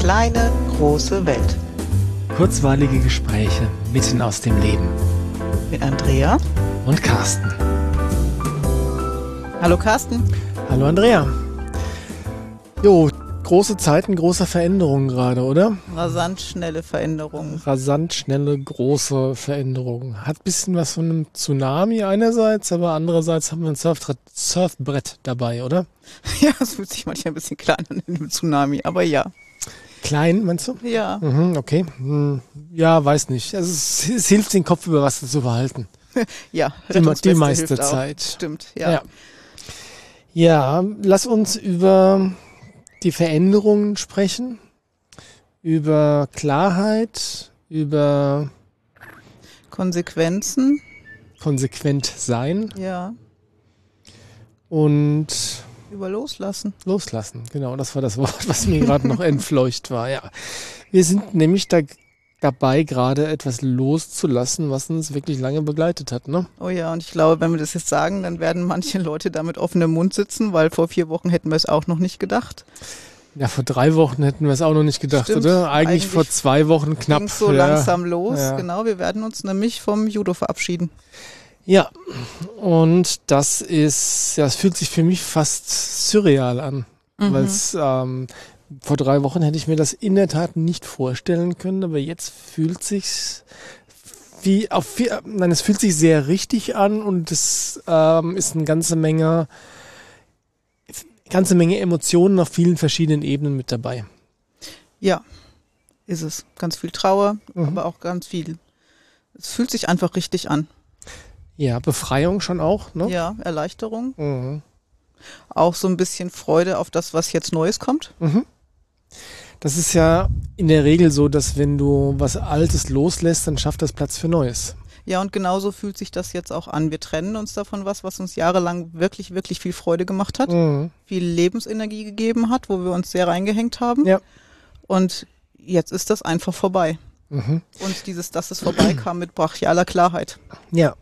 kleine, große Welt. Kurzweilige Gespräche mitten aus dem Leben. Mit Andrea und Carsten. Hallo Carsten. Hallo Andrea. Jo, große Zeiten großer Veränderungen gerade, oder? Rasant schnelle Veränderungen. Rasant schnelle große Veränderungen. Hat ein bisschen was von einem Tsunami einerseits, aber andererseits haben wir ein Surfbrett, Surfbrett dabei, oder? Ja, es fühlt sich manchmal ein bisschen klein an in dem Tsunami, aber ja. Klein, meinst du? Ja. Mhm, okay. Hm, ja, weiß nicht. Also es, es, hilft, den Kopf über Wasser zu behalten. ja, die, die meiste Zeit. Stimmt, ja. ja. Ja, lass uns über die Veränderungen sprechen, über Klarheit, über Konsequenzen. Konsequent sein. Ja. Und über Loslassen. Loslassen, genau, das war das Wort, was mir gerade noch entfleucht war, ja. Wir sind nämlich da dabei, gerade etwas loszulassen, was uns wirklich lange begleitet hat, ne? Oh ja, und ich glaube, wenn wir das jetzt sagen, dann werden manche Leute damit offenem Mund sitzen, weil vor vier Wochen hätten wir es auch noch nicht gedacht. Ja, vor drei Wochen hätten wir es auch noch nicht gedacht, Stimmt, oder? Eigentlich, eigentlich, vor zwei Wochen knapp. so ja. langsam los, ja. genau. Wir werden uns nämlich vom Judo verabschieden. Ja, und das ist, ja, es fühlt sich für mich fast surreal an, mhm. weil es ähm, vor drei Wochen hätte ich mir das in der Tat nicht vorstellen können, aber jetzt fühlt sich's wie auf nein, es fühlt sich sehr richtig an und es ähm, ist eine ganze Menge, ganze Menge Emotionen auf vielen verschiedenen Ebenen mit dabei. Ja, ist es. Ganz viel Trauer, mhm. aber auch ganz viel. Es fühlt sich einfach richtig an. Ja, Befreiung schon auch, ne? Ja, Erleichterung. Mhm. Auch so ein bisschen Freude auf das, was jetzt Neues kommt. Mhm. Das ist ja in der Regel so, dass wenn du was Altes loslässt, dann schafft das Platz für Neues. Ja, und genauso fühlt sich das jetzt auch an. Wir trennen uns davon was, was uns jahrelang wirklich, wirklich viel Freude gemacht hat, mhm. viel Lebensenergie gegeben hat, wo wir uns sehr reingehängt haben. Ja. Und jetzt ist das einfach vorbei. Mhm. Und dieses, dass es vorbei kam mit brachialer Klarheit. Ja,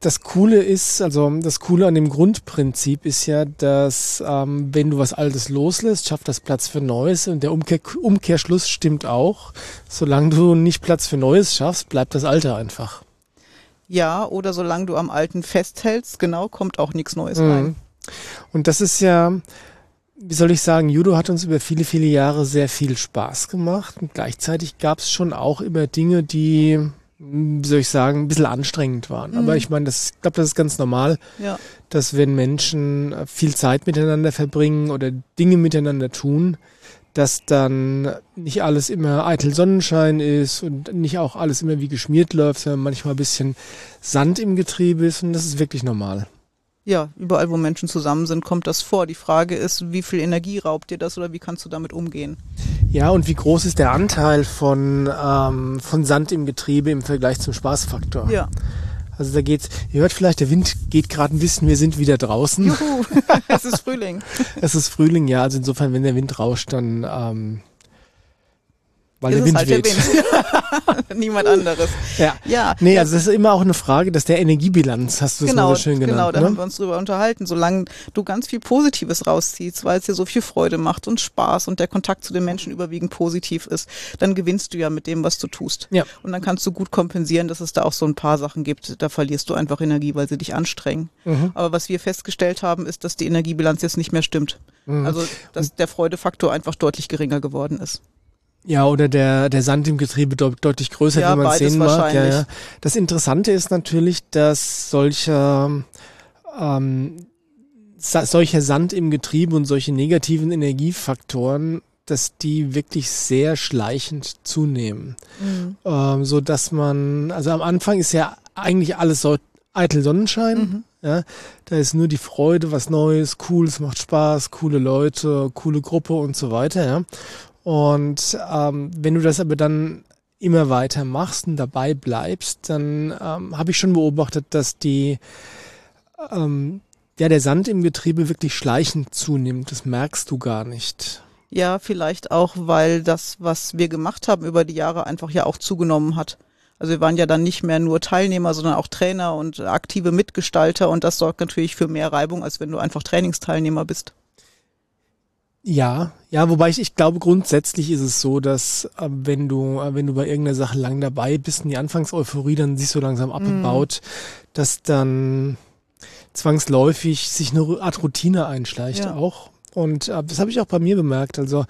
das Coole ist, also das Coole an dem Grundprinzip ist ja, dass ähm, wenn du was Altes loslässt, schafft das Platz für Neues und der Umkehr, Umkehrschluss stimmt auch. Solange du nicht Platz für Neues schaffst, bleibt das Alte einfach. Ja, oder solange du am Alten festhältst, genau, kommt auch nichts Neues mhm. rein. Und das ist ja, wie soll ich sagen, Judo hat uns über viele, viele Jahre sehr viel Spaß gemacht und gleichzeitig gab es schon auch immer Dinge, die wie soll ich sagen, ein bisschen anstrengend waren. Mhm. Aber ich meine, das, ich glaube, das ist ganz normal, ja. dass wenn Menschen viel Zeit miteinander verbringen oder Dinge miteinander tun, dass dann nicht alles immer eitel Sonnenschein ist und nicht auch alles immer wie geschmiert läuft, sondern manchmal ein bisschen Sand im Getriebe ist und das ist wirklich normal ja, überall, wo Menschen zusammen sind, kommt das vor. Die Frage ist, wie viel Energie raubt dir das oder wie kannst du damit umgehen? Ja, und wie groß ist der Anteil von, ähm, von Sand im Getriebe im Vergleich zum Spaßfaktor? Ja. Also da geht's, ihr hört vielleicht, der Wind geht gerade ein bisschen, wir sind wieder draußen. Juhu, es ist Frühling. es ist Frühling, ja. Also insofern, wenn der Wind rauscht, dann ähm, weil ist der Wind halt weht. Der Wind. Niemand anderes. Ja. ja. Nee, also das ist immer auch eine Frage, dass der Energiebilanz, hast du es genau, so schön genannt. Genau, da ne? haben wir uns drüber unterhalten. Solange du ganz viel Positives rausziehst, weil es dir so viel Freude macht und Spaß und der Kontakt zu den Menschen überwiegend positiv ist, dann gewinnst du ja mit dem, was du tust. Ja. Und dann kannst du gut kompensieren, dass es da auch so ein paar Sachen gibt, da verlierst du einfach Energie, weil sie dich anstrengen. Mhm. Aber was wir festgestellt haben, ist, dass die Energiebilanz jetzt nicht mehr stimmt. Mhm. Also, dass der Freudefaktor einfach deutlich geringer geworden ist. Ja, oder der, der Sand im Getriebe de deutlich größer, ja, wie man sehen mag. Ja, ja. Das Interessante ist natürlich, dass solche, ähm, solcher Sand im Getriebe und solche negativen Energiefaktoren, dass die wirklich sehr schleichend zunehmen. Mhm. Ähm, so dass man, also am Anfang ist ja eigentlich alles so eitel Sonnenschein. Mhm. Ja, da ist nur die Freude, was Neues, cool, es macht Spaß, coole Leute, coole Gruppe und so weiter. Ja. Und ähm, wenn du das aber dann immer weiter machst und dabei bleibst, dann ähm, habe ich schon beobachtet, dass die ähm, ja der Sand im Getriebe wirklich schleichend zunimmt. Das merkst du gar nicht. Ja, vielleicht auch, weil das, was wir gemacht haben über die Jahre, einfach ja auch zugenommen hat. Also wir waren ja dann nicht mehr nur Teilnehmer, sondern auch Trainer und aktive Mitgestalter und das sorgt natürlich für mehr Reibung, als wenn du einfach Trainingsteilnehmer bist. Ja, ja, wobei ich, ich glaube, grundsätzlich ist es so, dass äh, wenn du, äh, wenn du bei irgendeiner Sache lang dabei bist und die Anfangseuphorie dann sich so langsam abbaut, mm. dass dann zwangsläufig sich eine Art Routine einschleicht ja. auch. Und äh, das habe ich auch bei mir bemerkt. Also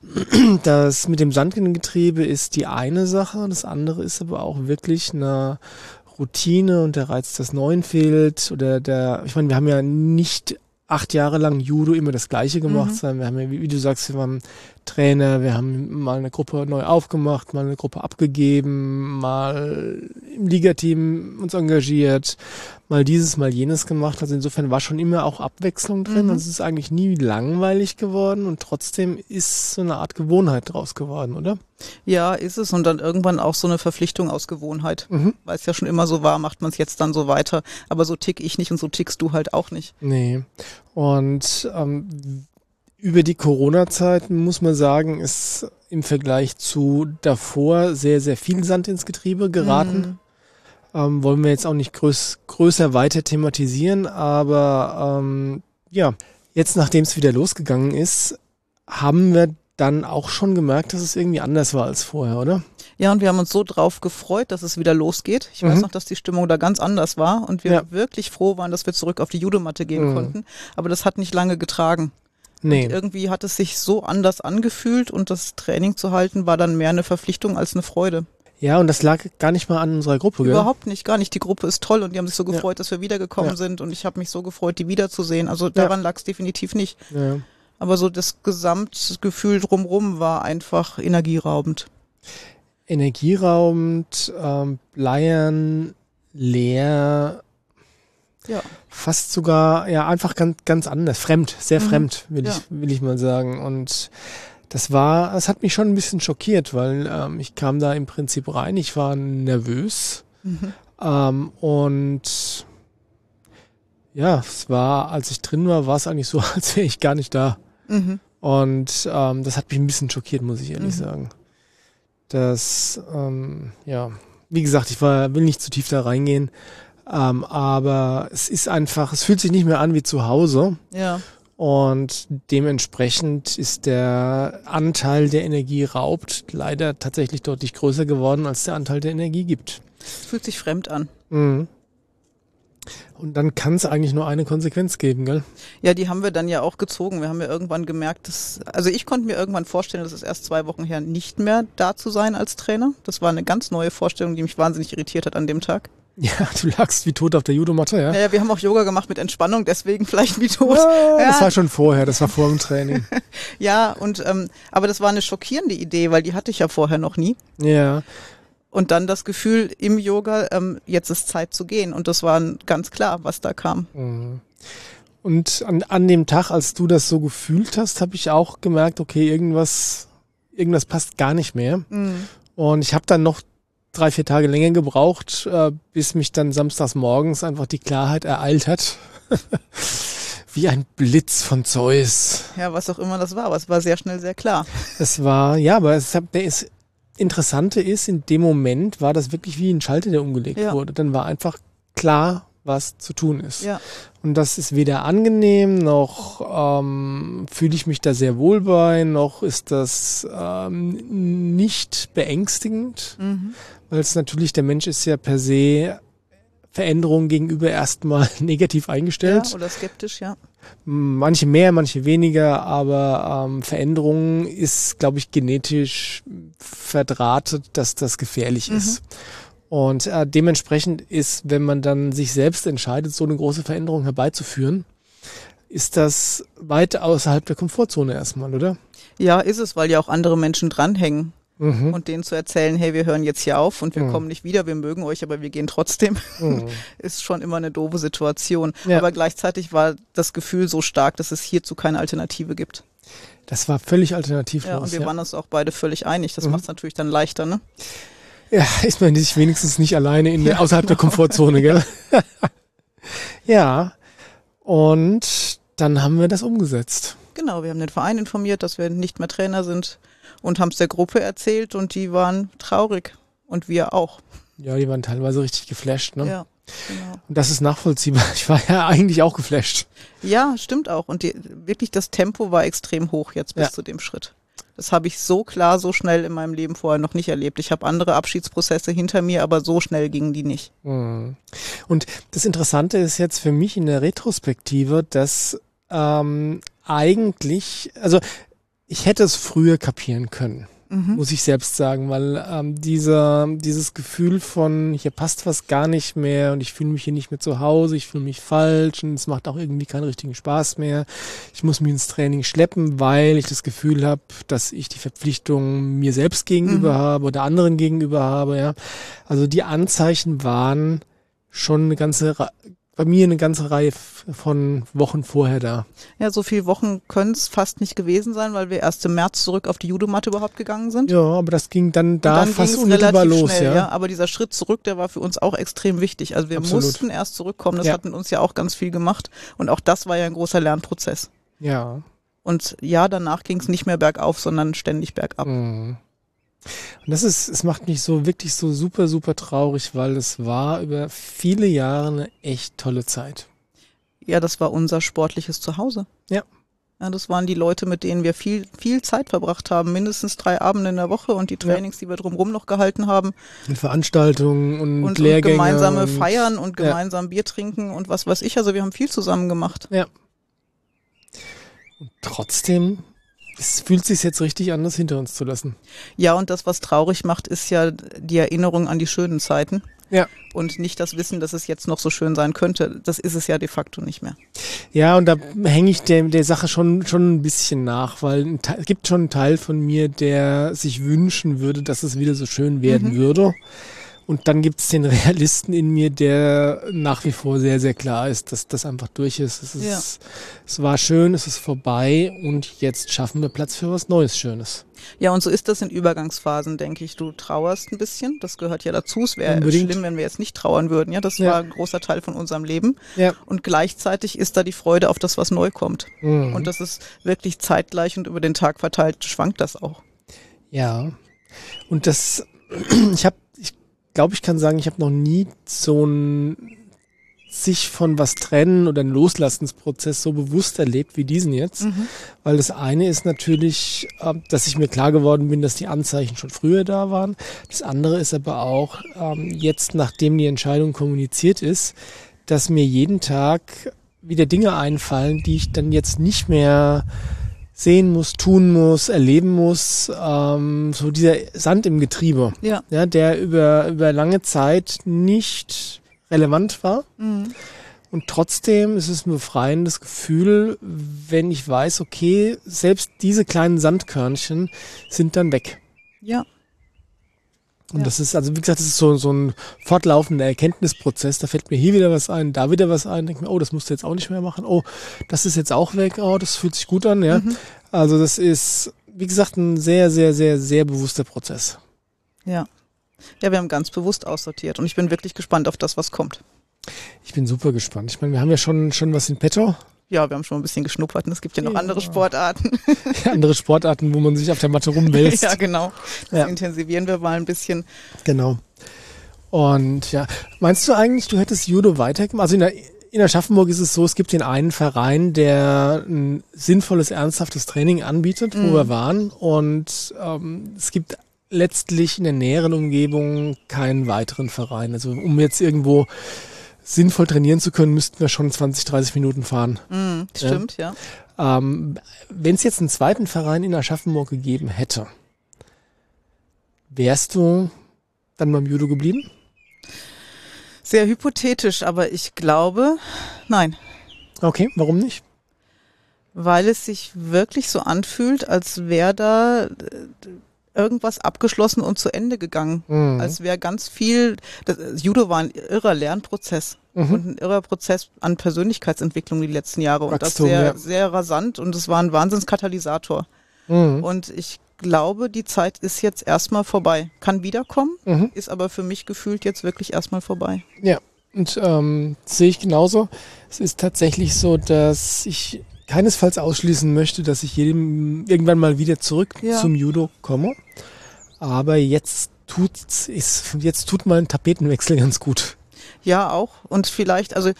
das mit dem Sandgetriebe ist die eine Sache, das andere ist aber auch wirklich eine Routine und der Reiz des Neuen fehlt. Oder der, ich meine, wir haben ja nicht acht Jahre lang Judo immer das Gleiche gemacht, mhm. sondern wir haben ja, wie, wie, du sagst, wir haben Trainer, wir haben mal eine Gruppe neu aufgemacht, mal eine Gruppe abgegeben, mal im Ligateam uns engagiert, mal dieses, mal jenes gemacht. Also insofern war schon immer auch Abwechslung drin. Mhm. Also es ist eigentlich nie langweilig geworden und trotzdem ist so eine Art Gewohnheit draus geworden, oder? Ja, ist es. Und dann irgendwann auch so eine Verpflichtung aus Gewohnheit. Mhm. Weil es ja schon immer so war, macht man es jetzt dann so weiter. Aber so tick ich nicht und so tickst du halt auch nicht. Nee. Und ähm, über die Corona-Zeiten muss man sagen, ist im Vergleich zu davor sehr, sehr viel Sand ins Getriebe geraten. Mhm. Ähm, wollen wir jetzt auch nicht größ, größer weiter thematisieren, aber ähm, ja, jetzt nachdem es wieder losgegangen ist, haben wir dann auch schon gemerkt, dass es irgendwie anders war als vorher, oder? Ja, und wir haben uns so drauf gefreut, dass es wieder losgeht. Ich mhm. weiß noch, dass die Stimmung da ganz anders war und wir ja. wirklich froh waren, dass wir zurück auf die Judomatte gehen mhm. konnten. Aber das hat nicht lange getragen. Nee. Und irgendwie hat es sich so anders angefühlt und das Training zu halten war dann mehr eine Verpflichtung als eine Freude. Ja, und das lag gar nicht mal an unserer Gruppe, gell? Überhaupt nicht, gar nicht. Die Gruppe ist toll und die haben sich so gefreut, ja. dass wir wiedergekommen ja. sind und ich habe mich so gefreut, die wiederzusehen. Also daran ja. lag es definitiv nicht. Aber so das Gesamtgefühl drumrum war einfach energieraubend. Energieraubend, ähm, bleiern, leer, ja. fast sogar ja einfach ganz ganz anders, fremd, sehr mhm. fremd, will ich will ich mal sagen und das war, es hat mich schon ein bisschen schockiert, weil ähm, ich kam da im Prinzip rein, ich war nervös mhm. ähm, und ja, es war, als ich drin war, war es eigentlich so, als wäre ich gar nicht da. Mhm. Und ähm, das hat mich ein bisschen schockiert, muss ich ehrlich mhm. sagen. Das, ähm, ja, wie gesagt, ich war, will nicht zu tief da reingehen, ähm, aber es ist einfach, es fühlt sich nicht mehr an wie zu Hause. Ja. Und dementsprechend ist der Anteil, der Energie raubt, leider tatsächlich deutlich größer geworden, als der Anteil der Energie gibt. Fühlt sich fremd an. Mhm. Und dann kann es eigentlich nur eine Konsequenz geben, gell? Ja, die haben wir dann ja auch gezogen. Wir haben ja irgendwann gemerkt, dass, also ich konnte mir irgendwann vorstellen, dass es erst zwei Wochen her nicht mehr da zu sein als Trainer. Das war eine ganz neue Vorstellung, die mich wahnsinnig irritiert hat an dem Tag. Ja, du lagst wie tot auf der Judomatte, ja? Naja, wir haben auch Yoga gemacht mit Entspannung, deswegen vielleicht wie tot. Ja, ja. Das war schon vorher, das war vor dem Training. ja, und ähm, aber das war eine schockierende Idee, weil die hatte ich ja vorher noch nie. Ja. Und dann das Gefühl im Yoga, ähm, jetzt ist Zeit zu gehen. Und das war ganz klar, was da kam. Mhm. Und an, an dem Tag, als du das so gefühlt hast, habe ich auch gemerkt, okay, irgendwas, irgendwas passt gar nicht mehr. Mhm. Und ich habe dann noch drei, vier Tage länger gebraucht, äh, bis mich dann samstags morgens einfach die Klarheit ereilt hat. Wie ein Blitz von Zeus. Ja, was auch immer das war, aber es war sehr schnell sehr klar. Es war, ja, aber es, der ist, Interessante ist, in dem Moment war das wirklich wie ein Schalter, der umgelegt ja. wurde. Dann war einfach klar, was zu tun ist. Ja. Und das ist weder angenehm, noch ähm, fühle ich mich da sehr wohl bei, noch ist das ähm, nicht beängstigend, mhm. weil es natürlich, der Mensch ist ja per se Veränderungen gegenüber erstmal negativ eingestellt. Ja, oder skeptisch, ja. Manche mehr, manche weniger, aber ähm, Veränderungen ist, glaube ich, genetisch verdrahtet, dass das gefährlich mhm. ist. Und äh, dementsprechend ist, wenn man dann sich selbst entscheidet, so eine große Veränderung herbeizuführen, ist das weit außerhalb der Komfortzone erstmal, oder? Ja, ist es, weil ja auch andere Menschen dranhängen. Mhm. Und denen zu erzählen, hey, wir hören jetzt hier auf und wir mhm. kommen nicht wieder, wir mögen euch, aber wir gehen trotzdem, mhm. ist schon immer eine doofe Situation. Ja. Aber gleichzeitig war das Gefühl so stark, dass es hierzu keine Alternative gibt. Das war völlig alternativlos. Ja, und wir ja. waren uns auch beide völlig einig. Das mhm. macht es natürlich dann leichter, ne? Ja, ist man sich wenigstens nicht alleine in der, außerhalb der Komfortzone, gell? ja. Und dann haben wir das umgesetzt. Genau, wir haben den Verein informiert, dass wir nicht mehr Trainer sind und haben es der Gruppe erzählt und die waren traurig und wir auch. Ja, die waren teilweise richtig geflasht, ne? Ja. Genau. Und das ist nachvollziehbar. Ich war ja eigentlich auch geflasht. Ja, stimmt auch. Und die, wirklich das Tempo war extrem hoch jetzt bis ja. zu dem Schritt. Das habe ich so klar, so schnell in meinem Leben vorher noch nicht erlebt. Ich habe andere Abschiedsprozesse hinter mir, aber so schnell gingen die nicht. Mhm. Und das Interessante ist jetzt für mich in der Retrospektive, dass ähm, eigentlich, also ich hätte es früher kapieren können mhm. muss ich selbst sagen, weil ähm, dieser, dieses Gefühl von, hier passt was gar nicht mehr und ich fühle mich hier nicht mehr zu Hause, ich fühle mich falsch und es macht auch irgendwie keinen richtigen Spaß mehr. Ich muss mich ins Training schleppen, weil ich das Gefühl habe, dass ich die Verpflichtung mir selbst gegenüber mhm. habe oder anderen gegenüber habe. Ja, Also die Anzeichen waren schon eine ganze bei mir eine ganze Reihe von Wochen vorher da. Ja, so viele Wochen können es fast nicht gewesen sein, weil wir erst im März zurück auf die Judomatte überhaupt gegangen sind. Ja, aber das ging dann da dann fast unmittelbar los. Schnell, ja. ja. Aber dieser Schritt zurück, der war für uns auch extrem wichtig. Also wir Absolut. mussten erst zurückkommen, das ja. hat mit uns ja auch ganz viel gemacht. Und auch das war ja ein großer Lernprozess. Ja. Und ja, danach ging es nicht mehr bergauf, sondern ständig bergab. Mhm. Und das ist, es macht mich so wirklich so super, super traurig, weil es war über viele Jahre eine echt tolle Zeit. Ja, das war unser sportliches Zuhause. Ja. Ja, das waren die Leute, mit denen wir viel, viel Zeit verbracht haben, mindestens drei Abende in der Woche und die Trainings, ja. die wir drumherum noch gehalten haben. Und Veranstaltungen und, und, Lehrgänge. Und gemeinsame und, Feiern und gemeinsam ja. Bier trinken und was weiß ich. Also wir haben viel zusammen gemacht. Ja. Und trotzdem es fühlt sich jetzt richtig an, das hinter uns zu lassen. Ja, und das, was traurig macht, ist ja die Erinnerung an die schönen Zeiten. Ja. Und nicht das Wissen, dass es jetzt noch so schön sein könnte. Das ist es ja de facto nicht mehr. Ja, und da hänge ich der, der Sache schon, schon ein bisschen nach, weil es gibt schon einen Teil von mir, der sich wünschen würde, dass es wieder so schön werden mhm. würde. Und dann gibt es den Realisten in mir, der nach wie vor sehr, sehr klar ist, dass das einfach durch ist. Es, ist, ja. es war schön, es ist vorbei und jetzt schaffen wir Platz für was Neues, Schönes. Ja, und so ist das in Übergangsphasen, denke ich. Du trauerst ein bisschen, das gehört ja dazu. Es wäre schlimm, wenn wir jetzt nicht trauern würden. Ja, das ja. war ein großer Teil von unserem Leben. Ja. Und gleichzeitig ist da die Freude auf das, was neu kommt. Mhm. Und das ist wirklich zeitgleich und über den Tag verteilt schwankt das auch. Ja. Und das, ich habe glaube, ich kann sagen, ich habe noch nie so ein sich von was trennen oder einen Loslassensprozess so bewusst erlebt wie diesen jetzt. Mhm. Weil das eine ist natürlich, ähm, dass ich mir klar geworden bin, dass die Anzeichen schon früher da waren. Das andere ist aber auch ähm, jetzt, nachdem die Entscheidung kommuniziert ist, dass mir jeden Tag wieder Dinge einfallen, die ich dann jetzt nicht mehr sehen muss, tun muss, erleben muss. Ähm, so dieser Sand im Getriebe, ja. ja der über, über lange Zeit nicht relevant war. Mhm. Und trotzdem ist es ein befreiendes Gefühl, wenn ich weiß, okay, selbst diese kleinen Sandkörnchen sind dann weg. Ja. Und ja. das ist, also wie gesagt, das ist so, so ein fortlaufender Erkenntnisprozess. Da fällt mir hier wieder was ein, da wieder was ein. Denke mir, oh, das musst du jetzt auch nicht mehr machen. Oh, das ist jetzt auch weg. Oh, das fühlt sich gut an. Ja. Mhm. Also das ist, wie gesagt, ein sehr, sehr, sehr, sehr bewusster Prozess. Ja. Ja, wir haben ganz bewusst aussortiert und ich bin wirklich gespannt auf das, was kommt. Ich bin super gespannt. Ich meine, wir haben ja schon, schon was in petto. Ja, wir haben schon ein bisschen geschnuppert und es gibt ja noch ja. andere Sportarten. Ja, andere Sportarten, wo man sich auf der Matte rumwälzt. ja, genau. Das ja. intensivieren wir mal ein bisschen. Genau. Und ja, meinst du eigentlich, du hättest Judo weitergemacht? Also in der, in Aschaffenburg ist es so, es gibt den einen Verein, der ein sinnvolles, ernsthaftes Training anbietet, mhm. wo wir waren. Und ähm, es gibt letztlich in der näheren Umgebung keinen weiteren Verein. Also um jetzt irgendwo sinnvoll trainieren zu können, müssten wir schon 20, 30 Minuten fahren. Mm, stimmt, ja. ja. Ähm, Wenn es jetzt einen zweiten Verein in Aschaffenburg gegeben hätte, wärst du dann beim Judo geblieben? Sehr hypothetisch, aber ich glaube, nein. Okay, warum nicht? Weil es sich wirklich so anfühlt, als wäre da irgendwas abgeschlossen und zu Ende gegangen. Mhm. Als wäre ganz viel, das, Judo war ein irrer Lernprozess mhm. und ein irrer Prozess an Persönlichkeitsentwicklung die letzten Jahre und Wachstum, das sehr, ja. sehr rasant und es war ein Wahnsinnskatalysator. Mhm. Und ich glaube, die Zeit ist jetzt erstmal vorbei. Kann wiederkommen, mhm. ist aber für mich gefühlt jetzt wirklich erstmal vorbei. Ja, und ähm, sehe ich genauso. Es ist tatsächlich so, dass ich keinesfalls ausschließen möchte, dass ich jedem irgendwann mal wieder zurück ja. zum Judo komme. Aber jetzt tut es, jetzt tut mal ein Tapetenwechsel ganz gut. Ja, auch. Und vielleicht, also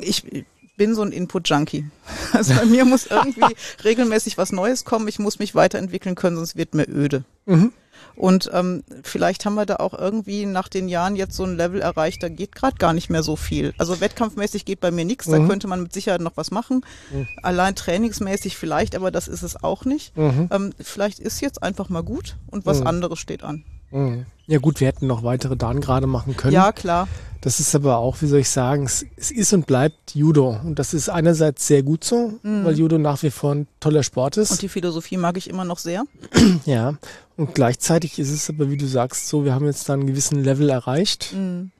ich bin so ein Input-Junkie. Also bei mir muss irgendwie regelmäßig was Neues kommen. Ich muss mich weiterentwickeln können, sonst wird mir öde. Mhm. Und ähm, vielleicht haben wir da auch irgendwie nach den Jahren jetzt so ein Level erreicht, da geht gerade gar nicht mehr so viel. Also wettkampfmäßig geht bei mir nichts, mhm. da könnte man mit Sicherheit noch was machen. Mhm. Allein trainingsmäßig vielleicht, aber das ist es auch nicht. Mhm. Ähm, vielleicht ist jetzt einfach mal gut und was mhm. anderes steht an. Mhm. Ja gut, wir hätten noch weitere Dan gerade machen können. Ja, klar. Das ist aber auch, wie soll ich sagen, es, es, ist und bleibt Judo. Und das ist einerseits sehr gut so, mhm. weil Judo nach wie vor ein toller Sport ist. Und die Philosophie mag ich immer noch sehr. ja. Und gleichzeitig ist es aber, wie du sagst, so, wir haben jetzt da einen gewissen Level erreicht. Mhm.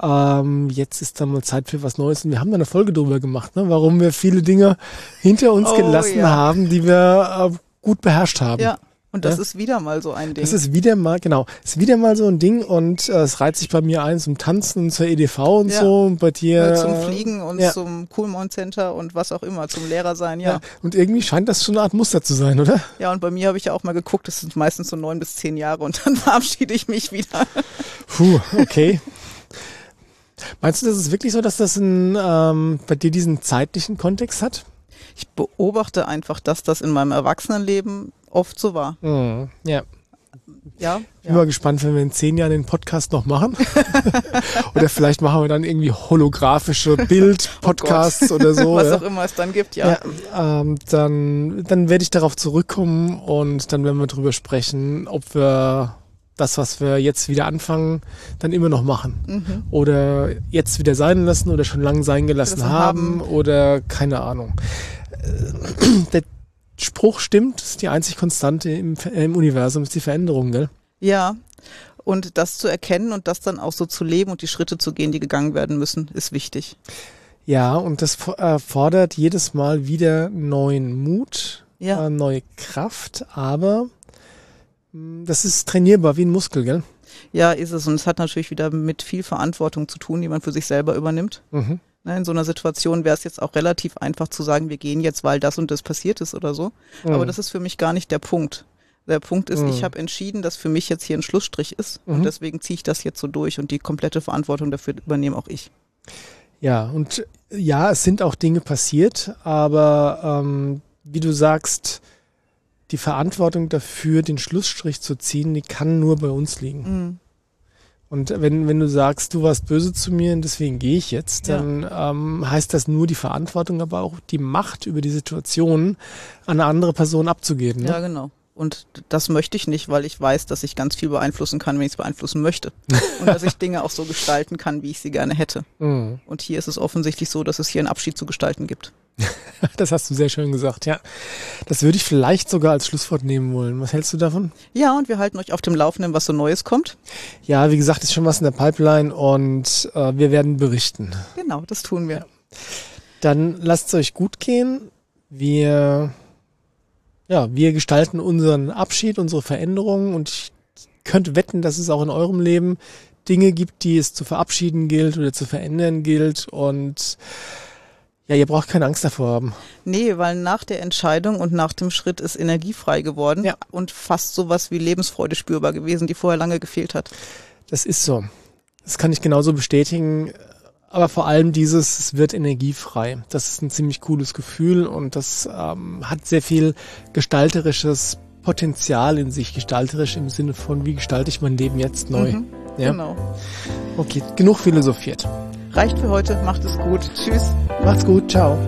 Ähm, jetzt ist dann mal Zeit für was Neues. Und wir haben da eine Folge drüber gemacht, ne? warum wir viele Dinge hinter uns oh, gelassen ja. haben, die wir äh, gut beherrscht haben. Ja. Und das ja? ist wieder mal so ein Ding. Das ist wieder mal, genau, ist wieder mal so ein Ding und äh, es reiht sich bei mir ein zum Tanzen, zur EDV und ja. so. Und bei dir. Ja, zum Fliegen und zum Coolmount Center und was auch immer, zum Lehrer sein, ja. Und irgendwie scheint das schon eine Art Muster zu sein, oder? Ja, und bei mir habe ich ja auch mal geguckt, das sind meistens so neun bis zehn Jahre und dann verabschiede ich mich wieder. Puh, okay. Meinst du, das ist wirklich so, dass das ein, ähm, bei dir diesen zeitlichen Kontext hat? Ich beobachte einfach, dass das in meinem Erwachsenenleben oft so war. Mhm. Ja. Ja, ich bin ja. mal gespannt, wenn wir in zehn Jahren den Podcast noch machen. oder vielleicht machen wir dann irgendwie holographische Bild-Podcasts oh oder so. Was ja. auch immer es dann gibt, ja. ja ähm, dann, dann werde ich darauf zurückkommen und dann werden wir darüber sprechen, ob wir das, was wir jetzt wieder anfangen, dann immer noch machen. Mhm. Oder jetzt wieder sein lassen oder schon lange sein gelassen haben, haben, oder keine Ahnung. Äh, der Spruch stimmt, das ist die einzig Konstante im, im Universum, ist die Veränderung, gell? Ja. Und das zu erkennen und das dann auch so zu leben und die Schritte zu gehen, die gegangen werden müssen, ist wichtig. Ja, und das fordert jedes Mal wieder neuen Mut, ja. äh, neue Kraft, aber mh, das ist trainierbar wie ein Muskel, gell? Ja, ist es. Und es hat natürlich wieder mit viel Verantwortung zu tun, die man für sich selber übernimmt. Mhm. Ne, in so einer Situation wäre es jetzt auch relativ einfach zu sagen, wir gehen jetzt, weil das und das passiert ist oder so. Mhm. Aber das ist für mich gar nicht der Punkt. Der Punkt ist, mhm. ich habe entschieden, dass für mich jetzt hier ein Schlussstrich ist mhm. und deswegen ziehe ich das jetzt so durch und die komplette Verantwortung dafür übernehme auch ich. Ja, und ja, es sind auch Dinge passiert, aber ähm, wie du sagst, die Verantwortung dafür, den Schlussstrich zu ziehen, die kann nur bei uns liegen. Und wenn, wenn du sagst, du warst böse zu mir und deswegen gehe ich jetzt, dann ja. ähm, heißt das nur die Verantwortung, aber auch die Macht über die Situation an eine andere Person abzugeben. Ne? Ja, genau. Und das möchte ich nicht, weil ich weiß, dass ich ganz viel beeinflussen kann, wenn ich es beeinflussen möchte. Und dass ich Dinge auch so gestalten kann, wie ich sie gerne hätte. Mhm. Und hier ist es offensichtlich so, dass es hier einen Abschied zu gestalten gibt. das hast du sehr schön gesagt, ja. Das würde ich vielleicht sogar als Schlusswort nehmen wollen. Was hältst du davon? Ja, und wir halten euch auf dem Laufenden, was so Neues kommt. Ja, wie gesagt, ist schon was in der Pipeline und äh, wir werden berichten. Genau, das tun wir. Ja. Dann lasst es euch gut gehen. Wir, ja, wir gestalten unseren Abschied, unsere Veränderungen und ich könnte wetten, dass es auch in eurem Leben Dinge gibt, die es zu verabschieden gilt oder zu verändern gilt und ja, ihr braucht keine Angst davor haben. Nee, weil nach der Entscheidung und nach dem Schritt ist Energie frei geworden ja. und fast sowas wie Lebensfreude spürbar gewesen, die vorher lange gefehlt hat. Das ist so. Das kann ich genauso bestätigen. Aber vor allem dieses, es wird energiefrei. Das ist ein ziemlich cooles Gefühl und das ähm, hat sehr viel gestalterisches Potenzial in sich. Gestalterisch im Sinne von, wie gestalte ich mein Leben jetzt neu. Mhm, ja? Genau. Okay, genug philosophiert. Reicht für heute. Macht es gut. Tschüss. Macht's gut. Ciao.